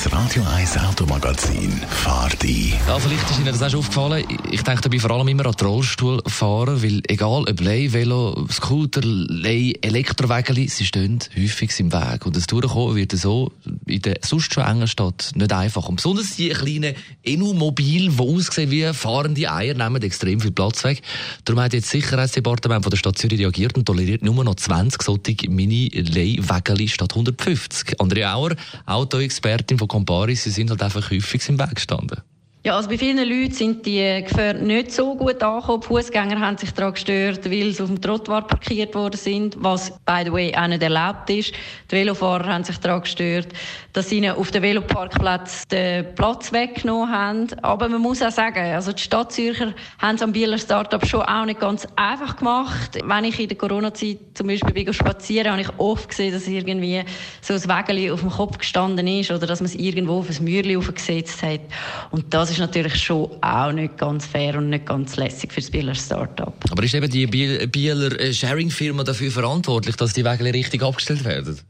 Das Radio 1 Automagazin fahrt ein. Ja, vielleicht ist Ihnen das auch schon aufgefallen. Ich denke dabei vor allem immer an Rollstuhlfahrer, weil egal ob Lei, Velo, Scooter, Lei, Elektrowägeli, sie stehen häufig im Weg. Und das Durchkommen wird so in der sonst schon engen Stadt nicht einfach. Und besonders die kleinen Enu-Mobil, die aussehen wie fahrende Eier, nehmen extrem viel Platz weg. Darum hat jetzt das Sicherheitsdepartement von der Stadt Zürich reagiert und toleriert nur noch 20 solche Mini-Lei-Wägeli statt 150. Andrea Auer, Autoexpertin von Comparis, sie sind halt einfach häufig im Weg gestanden. Ja, also bei vielen Leuten sind die Gefahr nicht so gut angekommen. Fußgänger haben sich daran gestört, weil sie auf dem Trottoir parkiert worden sind, was, by the way, auch nicht erlaubt ist. Die Velofahrer haben sich daran gestört, dass sie ihnen auf dem Veloparkplatz den Platz weggenommen haben. Aber man muss auch sagen, also die Stadtzürcher haben es am Bieler Startup schon auch nicht ganz einfach gemacht. Wenn ich in der Corona-Zeit zum Beispiel bin spazieren, habe ich oft gesehen, dass irgendwie so ein Wägeli auf dem Kopf gestanden ist oder dass man es irgendwo auf ein Mürli aufgesetzt hat. Und das ist ist natürlich schon auch nicht ganz fair und nicht ganz lässig für das Bieler Start-up. Aber ist eben die Bieler äh, Sharing-Firma dafür verantwortlich, dass die Wege richtig abgestellt werden?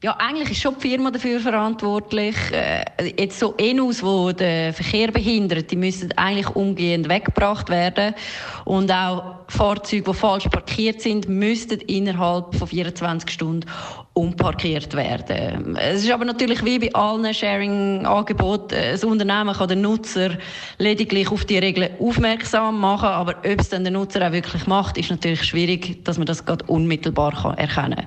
Ja, eigentlich ist schon die Firma dafür verantwortlich. Äh, jetzt so Enus, die den Verkehr behindern, die müssen eigentlich umgehend weggebracht werden. Und auch Fahrzeuge, die falsch parkiert sind, müssten innerhalb von 24 Stunden umparkiert werden. Es ist aber natürlich wie bei allen Sharing-Angeboten, das Unternehmen kann den Nutzer lediglich auf die Regeln aufmerksam machen, aber ob es dann der Nutzer auch wirklich macht, ist natürlich schwierig, dass man das gerade unmittelbar kann erkennen.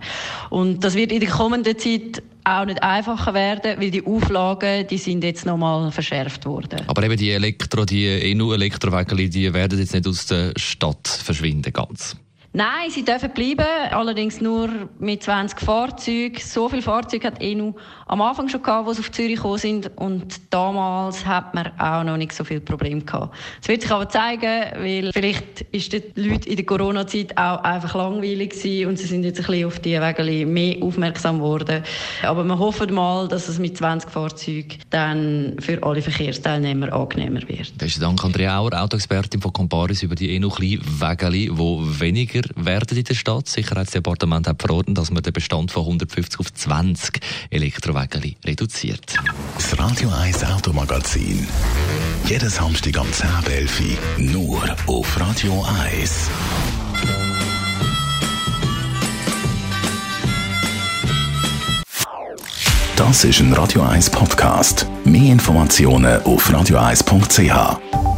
Und das wird in der kommenden Zeit auch nicht einfacher werden, weil die Auflagen, die sind jetzt nochmal verschärft worden. Aber eben die Elektro, die EU-Elektrowägel, die werden jetzt nicht aus der Stadt verschwinden ganz. Nein, sie dürfen bleiben, allerdings nur mit 20 Fahrzeugen. So viele Fahrzeuge hat ENU am Anfang schon gehabt, als sie auf Zürich gekommen sind. Und damals hat man auch noch nicht so viel Probleme gehabt. Es wird sich aber zeigen, weil vielleicht ist den Leuten in der Corona-Zeit auch einfach langweilig gewesen und sie sind jetzt ein bisschen auf die Wege mehr aufmerksam geworden. Aber wir hoffen mal, dass es mit 20 Fahrzeugen dann für alle Verkehrsteilnehmer angenehmer wird. Besten Dank, Andrea Auer, Autoexpertin von Comparis über die ENU-Wegeli, die weniger weniger werden in der Stadt. Das Sicherheitsdepartement hat verordnet, dass man den Bestand von 150 auf 20 Elektrowägel reduziert. Das Radio 1 Automagazin. Jeden Samstag am 10.11 nur auf Radio 1. Das ist ein Radio 1 Podcast. Mehr Informationen auf radio1.ch.